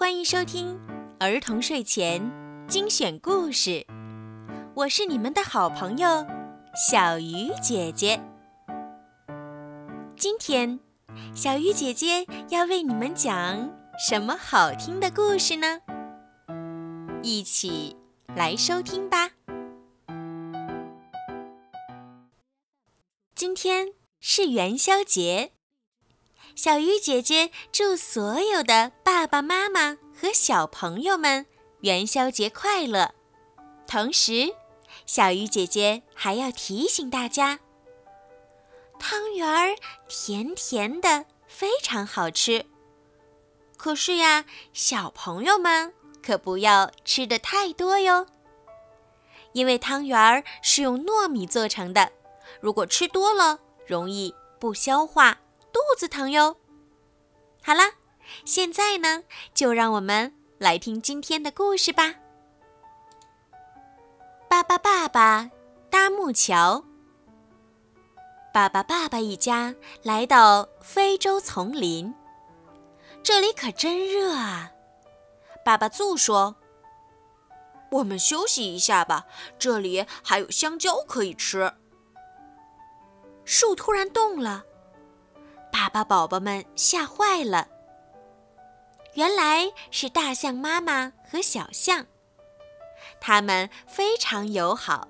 欢迎收听儿童睡前精选故事，我是你们的好朋友小鱼姐姐。今天，小鱼姐姐要为你们讲什么好听的故事呢？一起来收听吧。今天是元宵节。小鱼姐姐祝所有的爸爸妈妈和小朋友们元宵节快乐。同时，小鱼姐姐还要提醒大家：汤圆儿甜甜的，非常好吃。可是呀，小朋友们可不要吃的太多哟，因为汤圆儿是用糯米做成的，如果吃多了，容易不消化。肚子疼哟。好了，现在呢，就让我们来听今天的故事吧。爸爸爸爸搭木桥。爸爸爸爸一家来到非洲丛林，这里可真热啊！爸爸祝说：“我们休息一下吧，这里还有香蕉可以吃。”树突然动了。把宝宝们吓坏了。原来是大象妈妈和小象，他们非常友好。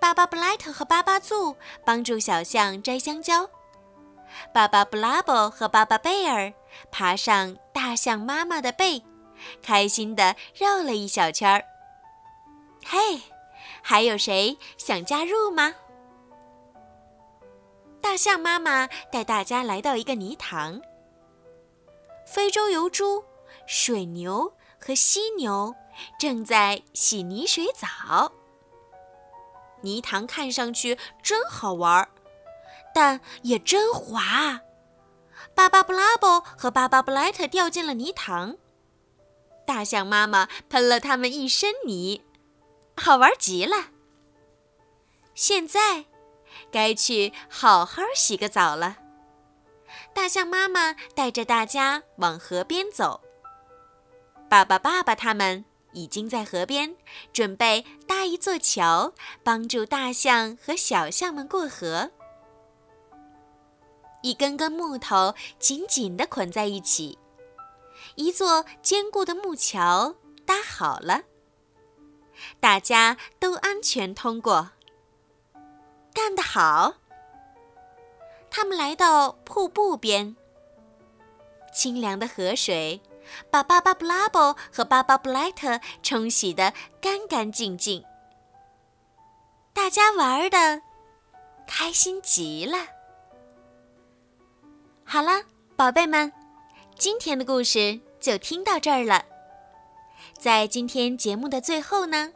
巴巴布莱特和巴巴祖帮助小象摘香蕉，巴巴布拉伯和巴巴贝尔爬上大象妈妈的背，开心地绕了一小圈儿。嘿，还有谁想加入吗？大象妈妈带大家来到一个泥塘。非洲油猪、水牛和犀牛正在洗泥水澡。泥塘看上去真好玩儿，但也真滑。巴巴布拉伯和巴巴布莱特掉进了泥塘，大象妈妈喷了他们一身泥，好玩极了。现在。该去好好洗个澡了。大象妈妈带着大家往河边走。爸爸、爸爸他们已经在河边准备搭一座桥，帮助大象和小象们过河。一根根木头紧紧地捆在一起，一座坚固的木桥搭好了。大家都安全通过。干得好！他们来到瀑布边，清凉的河水把巴巴布拉伯和巴巴布莱特冲洗得干干净净。大家玩的开心极了。好了，宝贝们，今天的故事就听到这儿了。在今天节目的最后呢。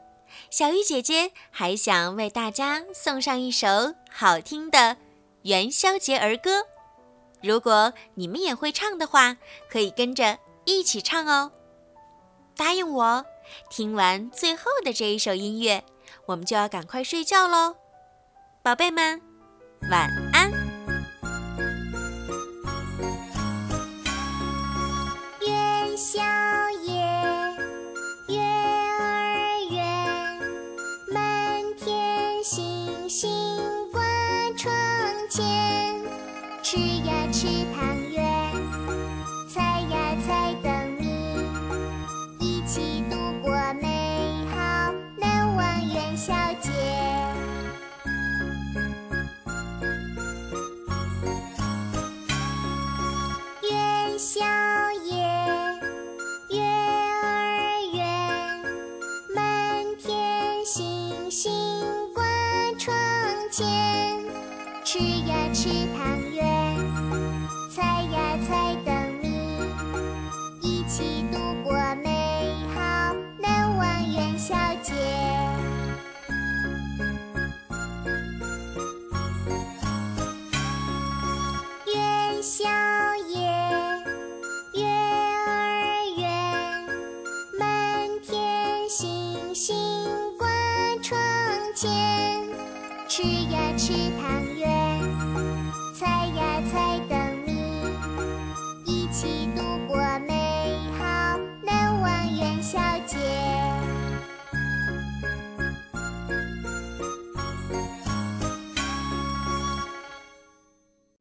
小鱼姐姐还想为大家送上一首好听的元宵节儿歌，如果你们也会唱的话，可以跟着一起唱哦。答应我，听完最后的这一首音乐，我们就要赶快睡觉喽，宝贝们，晚安。天吃呀吃汤圆猜呀猜灯谜一起度过美好难忘元宵节。元宵夜月儿圆满天星星挂窗前。吃呀吃汤圆猜呀猜的吃呀吃汤圆。猜呀猜灯谜，一起度过。